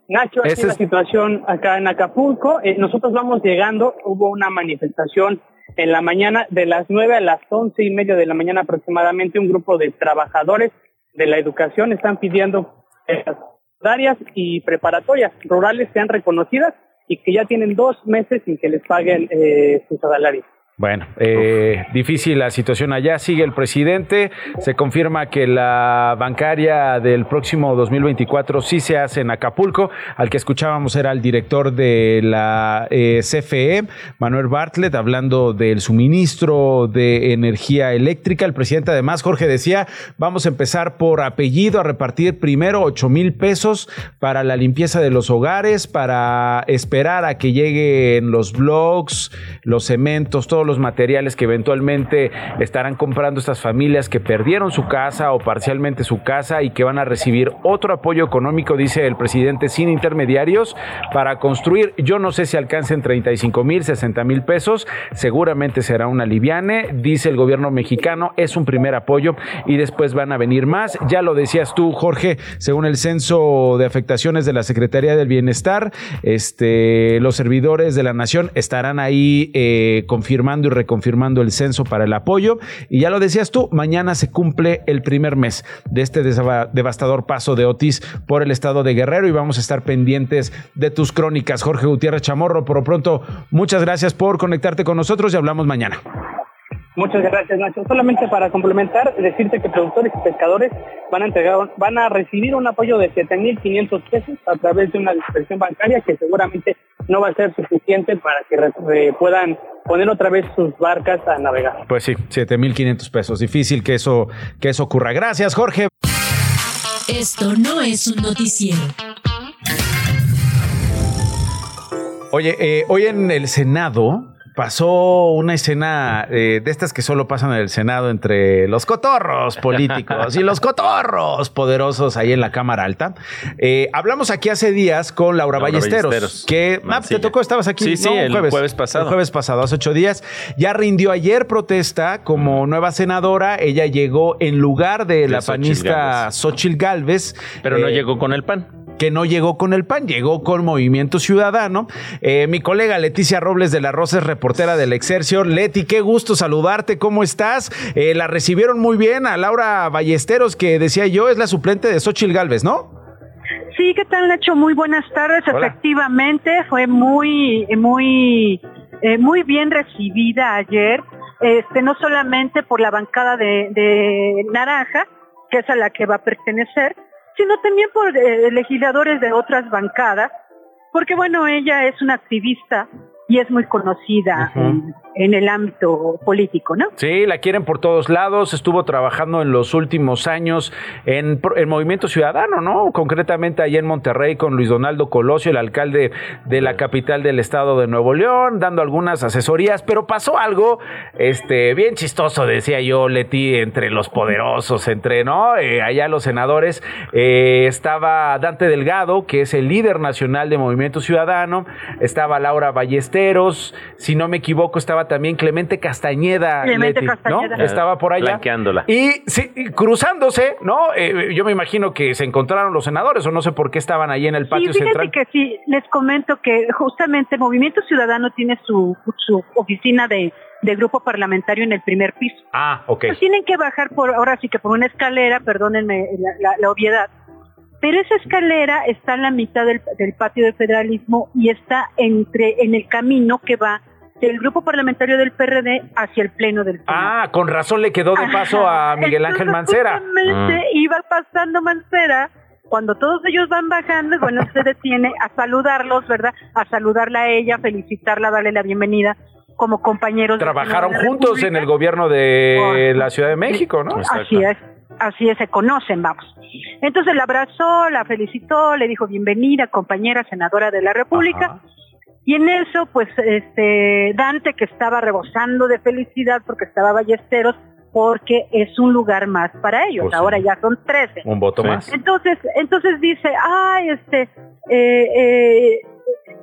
Nacho, Ese es la situación acá en Acapulco. Eh, nosotros vamos llegando, hubo una manifestación en la mañana, de las 9 a las once y media de la mañana aproximadamente, un grupo de trabajadores de la educación están pidiendo que las secundarias y preparatorias rurales sean reconocidas y que ya tienen dos meses sin que les paguen eh, su salario. Bueno, eh, difícil la situación allá. Sigue el presidente. Se confirma que la bancaria del próximo 2024 sí se hace en Acapulco. Al que escuchábamos era el director de la eh, CFE, Manuel Bartlett, hablando del suministro de energía eléctrica. El presidente, además, Jorge decía: vamos a empezar por apellido a repartir primero 8 mil pesos para la limpieza de los hogares, para esperar a que lleguen los blogs, los cementos, todo los materiales que eventualmente estarán comprando estas familias que perdieron su casa o parcialmente su casa y que van a recibir otro apoyo económico, dice el presidente, sin intermediarios para construir. Yo no sé si alcancen 35 mil, 60 mil pesos, seguramente será una liviane, dice el gobierno mexicano, es un primer apoyo y después van a venir más. Ya lo decías tú, Jorge, según el censo de afectaciones de la Secretaría del Bienestar, este, los servidores de la nación estarán ahí eh, confirmando y reconfirmando el censo para el apoyo. Y ya lo decías tú, mañana se cumple el primer mes de este devastador paso de Otis por el estado de Guerrero y vamos a estar pendientes de tus crónicas. Jorge Gutiérrez Chamorro, por lo pronto, muchas gracias por conectarte con nosotros y hablamos mañana. Muchas gracias, Nacho. Solamente para complementar, decirte que productores y pescadores van a entregar, van a recibir un apoyo de 7.500 pesos a través de una dispersión bancaria que seguramente no va a ser suficiente para que puedan poner otra vez sus barcas a navegar. Pues sí, 7.500 pesos. Difícil que eso, que eso ocurra. Gracias, Jorge. Esto no es un noticiero. Oye, eh, hoy en el Senado pasó una escena eh, de estas que solo pasan en el Senado entre los cotorros políticos y los cotorros poderosos ahí en la Cámara Alta. Eh, hablamos aquí hace días con Laura, Ballesteros, que te tocó, estabas aquí sí, sí, el jueves, pasado. El jueves pasado, hace ocho días. Ya rindió ayer protesta como nueva senadora. Ella llegó en lugar de, la panista Xochil Gálvez. Pero no eh, llegó con el PAN que no llegó con el PAN, llegó con Movimiento Ciudadano. Eh, mi colega Leticia Robles de la Rosa es reportera del Excelsior. Leti, qué gusto saludarte, ¿cómo estás? Eh, la recibieron muy bien a Laura Ballesteros, que decía yo, es la suplente de Xochil Gálvez, ¿no? Sí, ¿qué tal, Nacho? Muy buenas tardes. Efectivamente, fue muy, muy, eh, muy bien recibida ayer, este, no solamente por la bancada de, de Naranja, que es a la que va a pertenecer, sino también por eh, legisladores de otras bancadas, porque bueno, ella es una activista y es muy conocida en el ámbito político, ¿no? Sí, la quieren por todos lados, estuvo trabajando en los últimos años en el Movimiento Ciudadano, ¿no? Concretamente allá en Monterrey con Luis Donaldo Colosio, el alcalde de la capital del estado de Nuevo León, dando algunas asesorías, pero pasó algo este bien chistoso, decía yo, Leti, entre los poderosos, entre, ¿no? Eh, allá los senadores, eh, estaba Dante Delgado, que es el líder nacional de Movimiento Ciudadano, estaba Laura Ballesteros, si no me equivoco, estaba también Clemente Castañeda. ¿no? Estaba por allá. Y, sí, cruzándose, ¿no? Eh, yo me imagino que se encontraron los senadores o no sé por qué estaban ahí en el patio sí, central. que sí, les comento que justamente Movimiento Ciudadano tiene su, su oficina de, grupo parlamentario en el primer piso. Ah, ok. Pues tienen que bajar por, ahora sí que por una escalera, perdónenme la, obviedad, pero esa escalera está en la mitad del, del, patio de federalismo y está entre en el camino que va del grupo parlamentario del PRD hacia el pleno del Ah, con razón le quedó de paso a Miguel Ángel Mancera. Justamente mm. iba pasando Mancera cuando todos ellos van bajando, bueno, se detiene a saludarlos, ¿verdad? A saludarla a ella, felicitarla, darle la bienvenida como compañeros. Trabajaron juntos en el gobierno de la Ciudad de México, ¿no? Así es, así es, se conocen, vamos. Entonces la abrazó, la felicitó, le dijo bienvenida, compañera senadora de la República. Y en eso, pues, este, Dante, que estaba rebosando de felicidad porque estaba Ballesteros, porque es un lugar más para ellos. Pues Ahora ya son 13. Un voto más. Entonces, entonces dice, ay, este, eh, eh,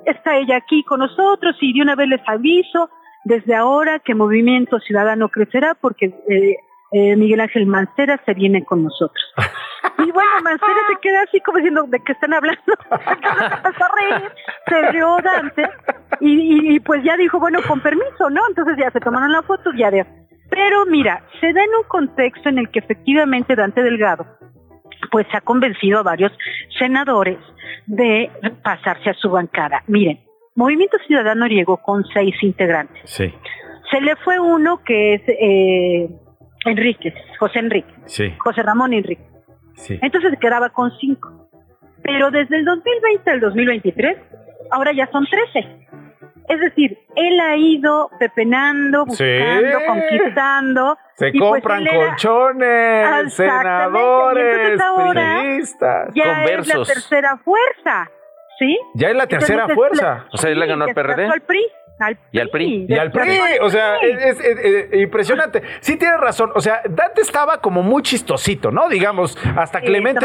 está ella aquí con nosotros y de una vez les aviso desde ahora que Movimiento Ciudadano crecerá porque eh, eh, Miguel Ángel Mancera se viene con nosotros. Y bueno, Mancera se queda así como diciendo, ¿de qué están hablando? se a reír, se rió Dante y, pues ya dijo, bueno, con permiso, ¿no? Entonces ya se tomaron la foto ya de... Pero mira, se da en un contexto en el que efectivamente Dante Delgado pues ha convencido a varios senadores de pasarse a su bancada. Miren, Movimiento Ciudadano llegó con seis integrantes. Sí Se le fue uno que es eh, Enríquez, José Enrique, Sí, José Ramón Enrique. sí. Entonces quedaba con cinco. Pero desde el 2020 al 2023, ahora ya son 13. Es decir, él ha ido pepenando, Sí. buscando, conquistando. Se y pues compran era- colchones, senadores, priistas. ya es Conversos. la tercera fuerza, ¿sí? Ya es la tercera Entonces, fuerza. O sea, él le ganó al PRD. al PRI. Al Y al PRI. Y al PRI, o sea, es, es- es- es impresionante. Sí tienes razón, o sea, Dante estaba como muy chistosito, ¿no? Digamos, hasta Sí, Clemente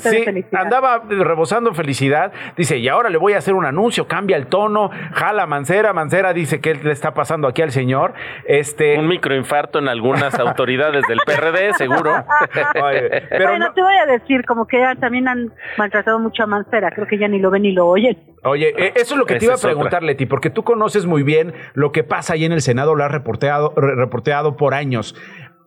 se- andaba rebosando felicidad. Dice, y ahora le voy a hacer un anuncio, cambia el tono, jala Mancera, Mancera dice que le está pasando aquí al señor. Este, Un microinfarto en algunas autoridades del PRD, seguro. Oye, pero bueno, no- te voy a decir, como que ya también han maltratado mucho a Mancera, creo que ya ni lo ven ni lo oyen. Oye, eh, eso es lo que te iba a otra. preguntar, Leti, porque tú conoces muy bien lo que pasa ahí en el Senado, lo has reporteado, re- reporteado por años.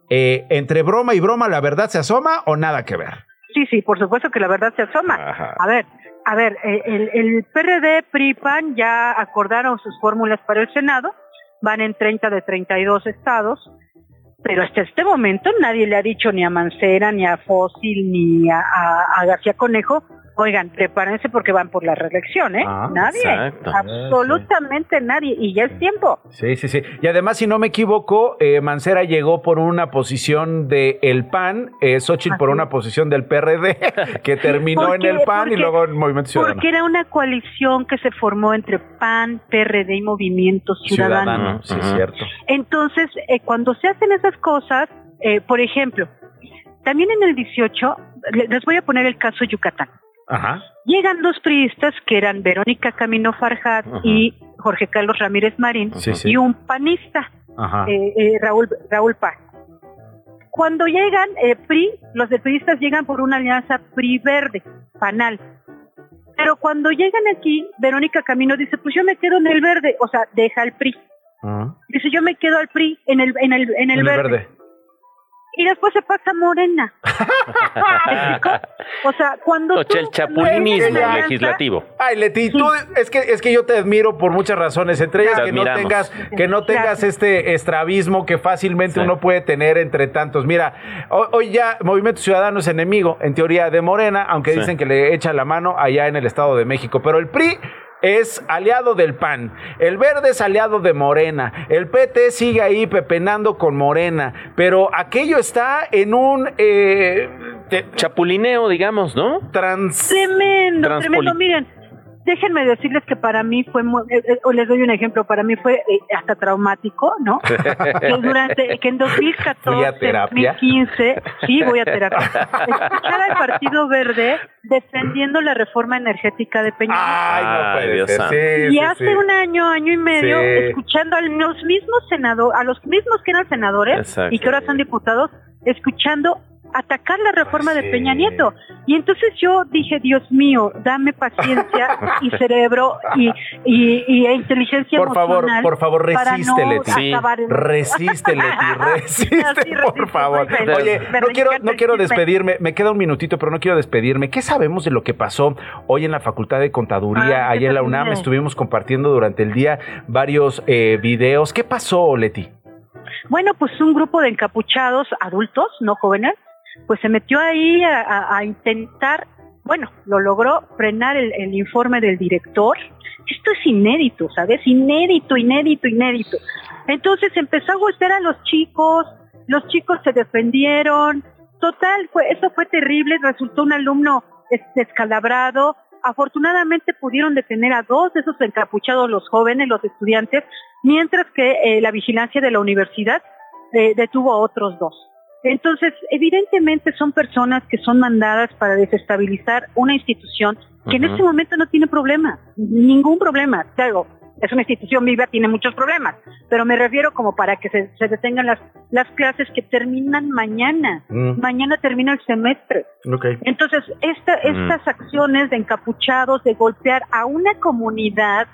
Eh, ¿Entre broma y broma la verdad se asoma o nada que ver? Sí, sí, por supuesto que la verdad se asoma. Ajá. A ver, a ver, eh, el, el PRD, PRI, PAN ya acordaron sus fórmulas para el Senado, van en 30 de 32 estados, pero hasta este momento nadie le ha dicho ni a Mancera, ni a Fósil, ni a, a- a García Conejo, oigan, prepárense porque van por la reelección, ¿eh? Ah, nadie, exacto. absolutamente nadie, y ya es tiempo. Sí, sí, sí. Y además, si no me equivoco, eh, Mancera llegó por una posición de el PAN, eh, Xochitl por una posición del PRD, que terminó en el PAN y luego en Movimiento Ciudadano. Porque era una coalición que se formó entre PAN, PRD y Movimiento Ciudadano. sí, es cierto. Entonces, eh, cuando se hacen esas cosas, eh, por ejemplo, también en el 18, le- les voy a poner el caso Yucatán. Ajá. Llegan dos priistas que eran Verónica Camino Farjat y Jorge Carlos Ramírez Marín Sí, sí. y un panista, eh, eh, Raúl, Raúl Paz. Cuando llegan, eh, PRI, los de priistas llegan por una alianza PRI-Verde, PANAL. Pero cuando llegan aquí, Verónica Camino dice, pues yo me quedo en el verde, o sea, deja el PRI. Dice, yo me quedo al PRI en el, en el, en el En el verde. verde. Y después se pasa Morena. O sea, cuando O sea, el chapulinismo no legislativo. Ay, Leti, tú es que es que yo te admiro por muchas razones, entre ellas que no tengas que no tengas este estrabismo que fácilmente Sí. uno puede tener entre tantos. Mira, ho- hoy ya Movimiento Ciudadano es enemigo en teoría de Morena, aunque Sí. dicen que le echan la mano allá en el Estado de México, pero el PRI es aliado del PAN, el Verde es aliado de Morena, el PT sigue ahí pepenando con Morena, pero aquello está en un eh, te- Chapulineo, digamos, ¿no? trans Tremendo, tremendo. Miren, déjenme decirles que para mí fue, muy, eh, eh, o les doy un ejemplo, para mí fue eh, hasta traumático, ¿no? que durante, que en 2014, Fui a terapia. 2015, sí, voy a terapia, escuchar al Partido Verde defendiendo la reforma energética de Peña. Ay, no Ay, puede Dios ser. Sí, y sí, hace sí. un año, año y medio, Sí. escuchando a los mismos senadores, a los mismos que eran senadores Exacto. y que ahora son diputados, escuchando atacar la reforma de Sí. Peña Nieto. Y entonces yo dije, Dios mío, dame paciencia y cerebro y, y, y e inteligencia Por favor, emocional por favor, para resiste, no Leti. Sí. en- Resiste, Leti, resiste, por favor. feliz. Oye, no quiero, no quiero despedirme, me queda un minutito, pero no quiero despedirme. ¿Qué sabemos de lo que pasó hoy en la Facultad de Contaduría, qué ahí en la UNAM? Estuvimos compartiendo durante el día varios eh, videos. ¿Qué pasó, Leti? Bueno, pues un grupo de encapuchados adultos, no jóvenes, pues se metió ahí a, intentar, bueno, lo logró frenar el, informe del director. Esto es inédito, ¿sabes? Inédito, inédito, inédito. Entonces empezó a golpear a los chicos, los chicos se defendieron. Total, fue, eso fue terrible, resultó un alumno es- descalabrado. Afortunadamente pudieron detener a dos de esos encapuchados, los jóvenes, los estudiantes, mientras que eh, la vigilancia de la universidad eh, detuvo a otros dos. Entonces, evidentemente son personas que son mandadas para desestabilizar una institución que en este momento no tiene problema, ningún problema. Claro, es una institución viva, tiene muchos problemas, pero me refiero como para que se, se detengan las, las clases que terminan mañana. Mm. Mañana termina el semestre. Entonces, esta, Mm. estas acciones de encapuchados, de golpear a una comunidad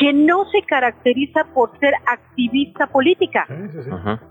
que no se caracteriza por ser activista política.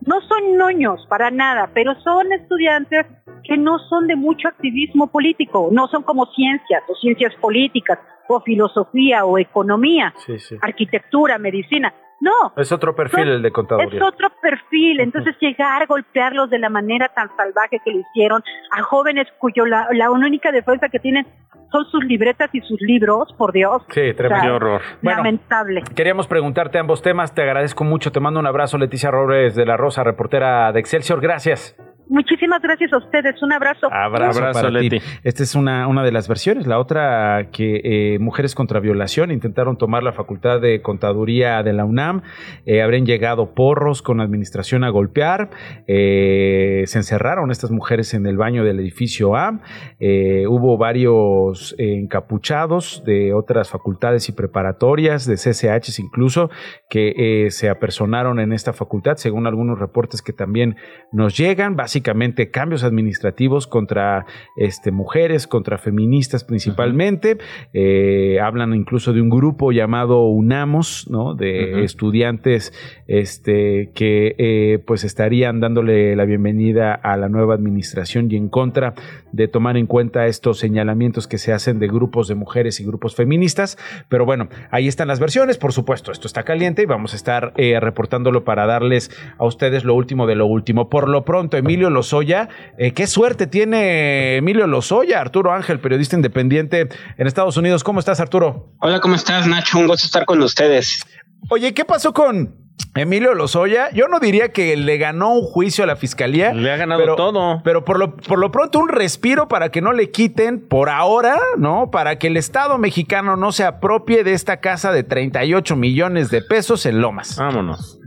No son noños para nada, pero son estudiantes que no son de mucho activismo político, no son como ciencias o ciencias políticas o filosofía o economía, Sí, sí. arquitectura, medicina. No. Es otro perfil el de contaduría. Es otro perfil. Entonces llegar a golpearlos de la manera tan salvaje que lo hicieron a jóvenes cuyo la, la única defensa que tienen son sus libretas y sus libros, por Dios. Sí, tremendo horror. lamentable. Queríamos preguntarte ambos temas. Te agradezco mucho. Te mando un abrazo, Leticia Robles de la Rosa, reportera de Excelsior. Gracias. Muchísimas gracias a ustedes. Un abrazo. Abrazo, Abrazo, para Leti. ti. Esta es una, una de las versiones. La otra que eh, Mujeres contra Violación intentaron tomar la facultad de contaduría de la UNAM. Eh, habrían llegado porros con administración a golpear. Eh, se encerraron estas mujeres en el baño del edificio A. Eh, hubo varios eh, encapuchados de otras facultades y preparatorias, de CCHs incluso, que eh, se apersonaron en esta facultad, según algunos reportes que también nos llegan. Básicamente cambios administrativos contra este, mujeres, contra feministas principalmente. Eh, hablan incluso de un grupo llamado UNAMOS, ¿no? De estudiantes este, que eh, pues estarían dándole la bienvenida a la nueva administración y en contra de tomar en cuenta estos señalamientos que se hacen de grupos de mujeres y grupos feministas. Pero bueno, ahí están las versiones. Por supuesto, esto está caliente y vamos a estar eh, reportándolo para darles a ustedes lo último de lo último. Por lo pronto, Emilio Lozoya, eh, qué suerte tiene Emilio Lozoya, Arturo Ángel, periodista independiente en Estados Unidos. ¿Cómo estás, Arturo? Hola, ¿cómo estás, Nacho? Un gusto estar con ustedes. Oye, ¿qué pasó con Emilio Lozoya? Yo no diría que le ganó un juicio a la fiscalía. Le ha ganado pero, todo. Pero por lo, por lo pronto un respiro para que no le quiten por ahora, ¿no? Para que el Estado mexicano no se apropie de esta casa de 38 millones de pesos en Lomas. Vámonos.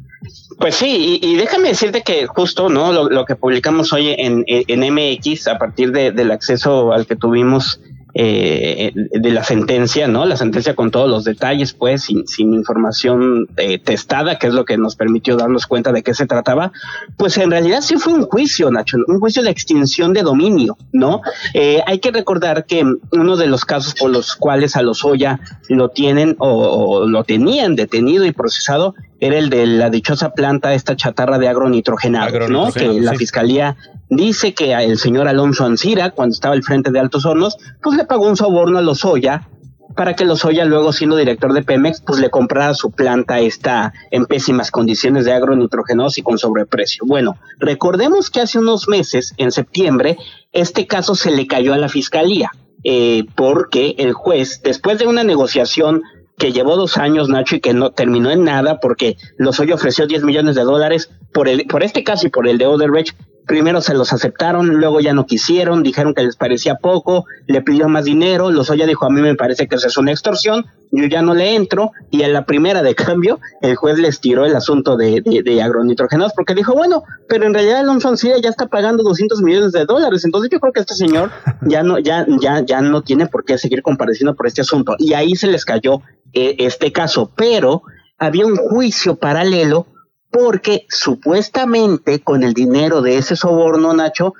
Pues sí, y, déjame decirte que justo, ¿no? Lo, que publicamos hoy en, en, MX, a partir de- del acceso al que tuvimos eh, de la sentencia, ¿no? La sentencia con todos los detalles, pues, sin, información eh, testada, que es lo que nos permitió darnos cuenta de qué se trataba, pues en realidad sí fue un juicio, Nacho, un juicio de extinción de dominio, ¿no? Eh, hay que recordar que uno de los casos por los cuales a los Oya lo tienen o lo tenían detenido y procesado era el de la dichosa planta, esta chatarra de agronitrogenado, ¿no? Que la fiscalía dice que el señor Alonso Ancira, cuando estaba al frente de Altos Hornos, pues le pagó un soborno a Lozoya para que Lozoya, luego siendo director de Pemex, pues le comprara su planta esta en pésimas condiciones de agronitrogenados y con sobreprecio. Bueno, recordemos que hace unos meses, en septiembre, este caso se le cayó a la fiscalía, eh, porque el juez, después de una negociación que llevó dos años, Nacho, y que no terminó en nada, porque Lozoya ofreció 10 millones de dólares por, el, por este caso y por el de Odebrecht. Primero se los aceptaron, luego ya no quisieron, dijeron que les parecía poco, le pidió más dinero, Lozoya dijo, a mí me parece que eso es una extorsión, yo ya no le entro, y en la primera de cambio, el juez les tiró el asunto de, de, de agronitrogenados, porque dijo, bueno, pero en realidad Alonso Ancira ya está pagando 200 millones de dólares, entonces yo creo que este señor ya no, ya, ya, ya no tiene por qué seguir compareciendo por este asunto, y ahí se les cayó eh, este caso, pero había un juicio paralelo porque supuestamente con el dinero de ese soborno, Nacho,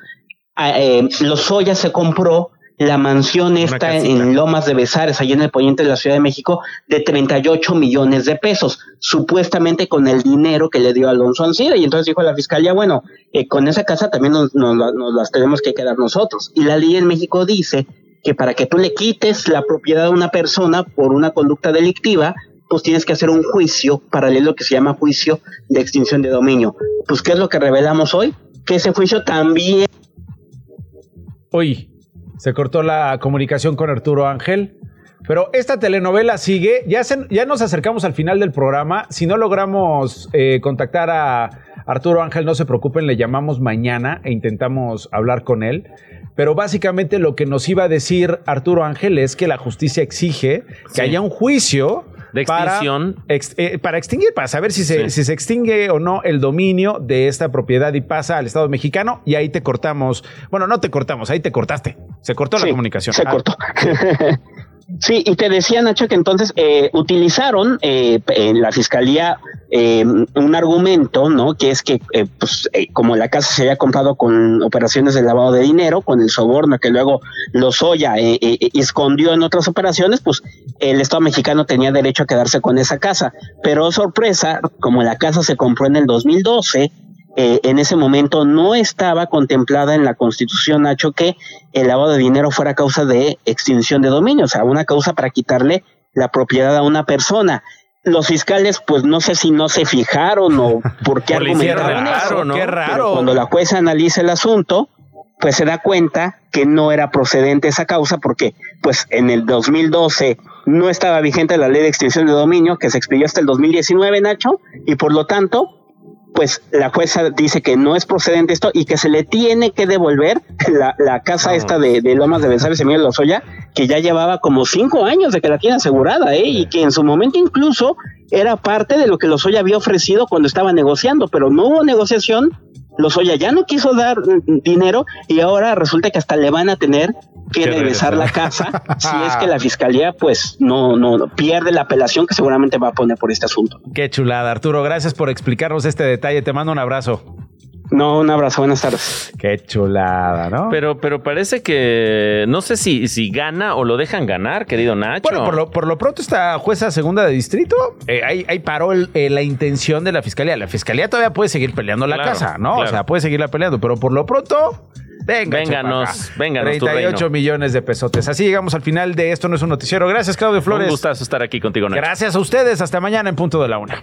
eh, Lozoya se compró la mansión esta en Lomas de Besares, allá en el poniente de la Ciudad de México, de 38 millones de pesos, supuestamente con el dinero que le dio Alonso Ancira. Y entonces dijo la fiscalía, bueno, eh, con esa casa también nos, nos las tenemos que quedar nosotros. Y la ley en México dice que para que tú le quites la propiedad a una persona por una conducta delictiva, pues tienes que hacer un juicio paralelo que se llama juicio de extinción de dominio. Pues, ¿qué es lo que revelamos hoy? Que ese juicio también Hoy se cortó la comunicación con Arturo Ángel. Pero esta telenovela sigue. Ya, se- ya nos acercamos al final del programa. Si no logramos eh, contactar a Arturo Ángel, no se preocupen, le llamamos mañana e intentamos hablar con él. Pero básicamente lo que nos iba a decir Arturo Ángel es que la justicia exige que Sí. haya un juicio De para, extinción. ex- eh, para extinguir, para saber si se, Sí. si se extingue o no el dominio de esta propiedad y pasa al Estado mexicano. Y ahí te cortamos. Bueno, no te cortamos, ahí te cortaste. Se cortó la comunicación. Se Ah, cortó. Sí, y te decía Nacho que entonces eh, utilizaron eh, en la fiscalía eh, un argumento, ¿no? Que es que, eh, pues, eh, como la casa se había comprado con operaciones de lavado de dinero, con el soborno que luego Lozoya eh, escondió en otras operaciones, pues el Estado mexicano tenía derecho a quedarse con esa casa. Pero sorpresa, como la casa se compró en el 2012, eh, en ese momento no estaba contemplada en la Constitución, Nacho, que el lavado de dinero fuera causa de extinción de dominio, o sea, una causa para quitarle la propiedad a una persona. los fiscales, pues no sé si no se fijaron o por qué argumentaron raro, eso, ¿no? Qué pero raro. cuando la jueza analiza el asunto, pues se da cuenta que no era procedente esa causa porque pues en el 2012 no estaba vigente la ley de extinción de dominio que se expidió hasta el 2019, Nacho, y por lo tanto, pues la jueza dice que no es procedente esto y que se le tiene que devolver la, la casa esta de, de Lomas de Besares y Miguel Lozoya, que ya llevaba como cinco años de que la tiene asegurada, ¿eh? y que en su momento incluso era parte de lo que Lozoya había ofrecido cuando estaba negociando, pero no hubo negociación. Lozoya ya no quiso dar mm, dinero y ahora resulta que hasta le van a tener que regresar la casa si es que la fiscalía pues no, no no pierde la apelación que seguramente va a poner por este asunto. Qué chulada, Arturo. Gracias por explicarnos este detalle. Te mando un abrazo. No, un abrazo, buenas tardes. Qué chulada, ¿no? Pero, pero parece que no sé si, si gana o lo dejan ganar, querido Nacho. Bueno, por lo, por lo pronto esta jueza segunda de distrito, eh, ahí, ahí paró el- eh, la intención de la fiscalía. La fiscalía todavía puede seguir peleando la Claro, casa, ¿no? O sea, puede seguirla peleando, pero por lo pronto, venga, Vénganos, vénganos tu 38 reino. millones de pesotes. Así llegamos al final de Esto no es un noticiero. Gracias, Claudio Flores. Un gustazo estar aquí contigo, Nacho. Gracias a ustedes. Hasta mañana en punto de la una.